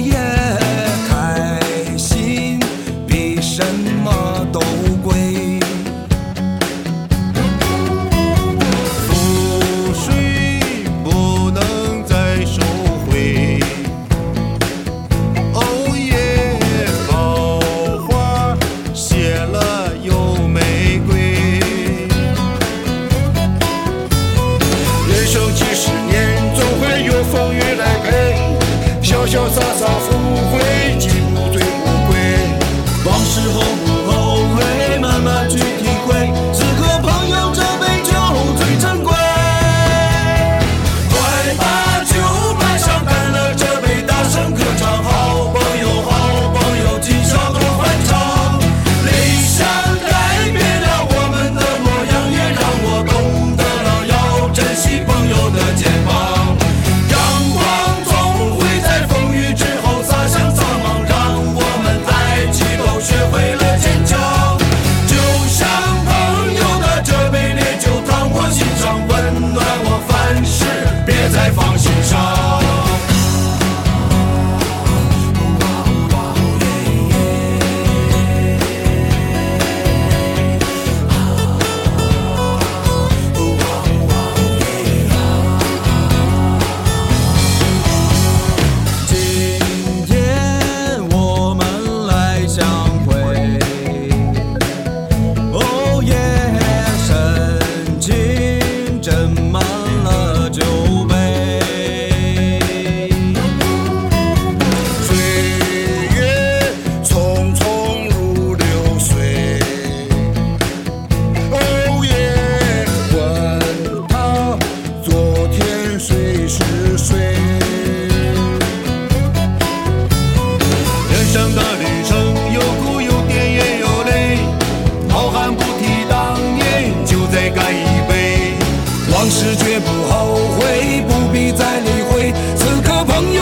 也开心比什么都贵。覆水不能再收回。哦耶桃花谢了有玫瑰。人生其实朋友。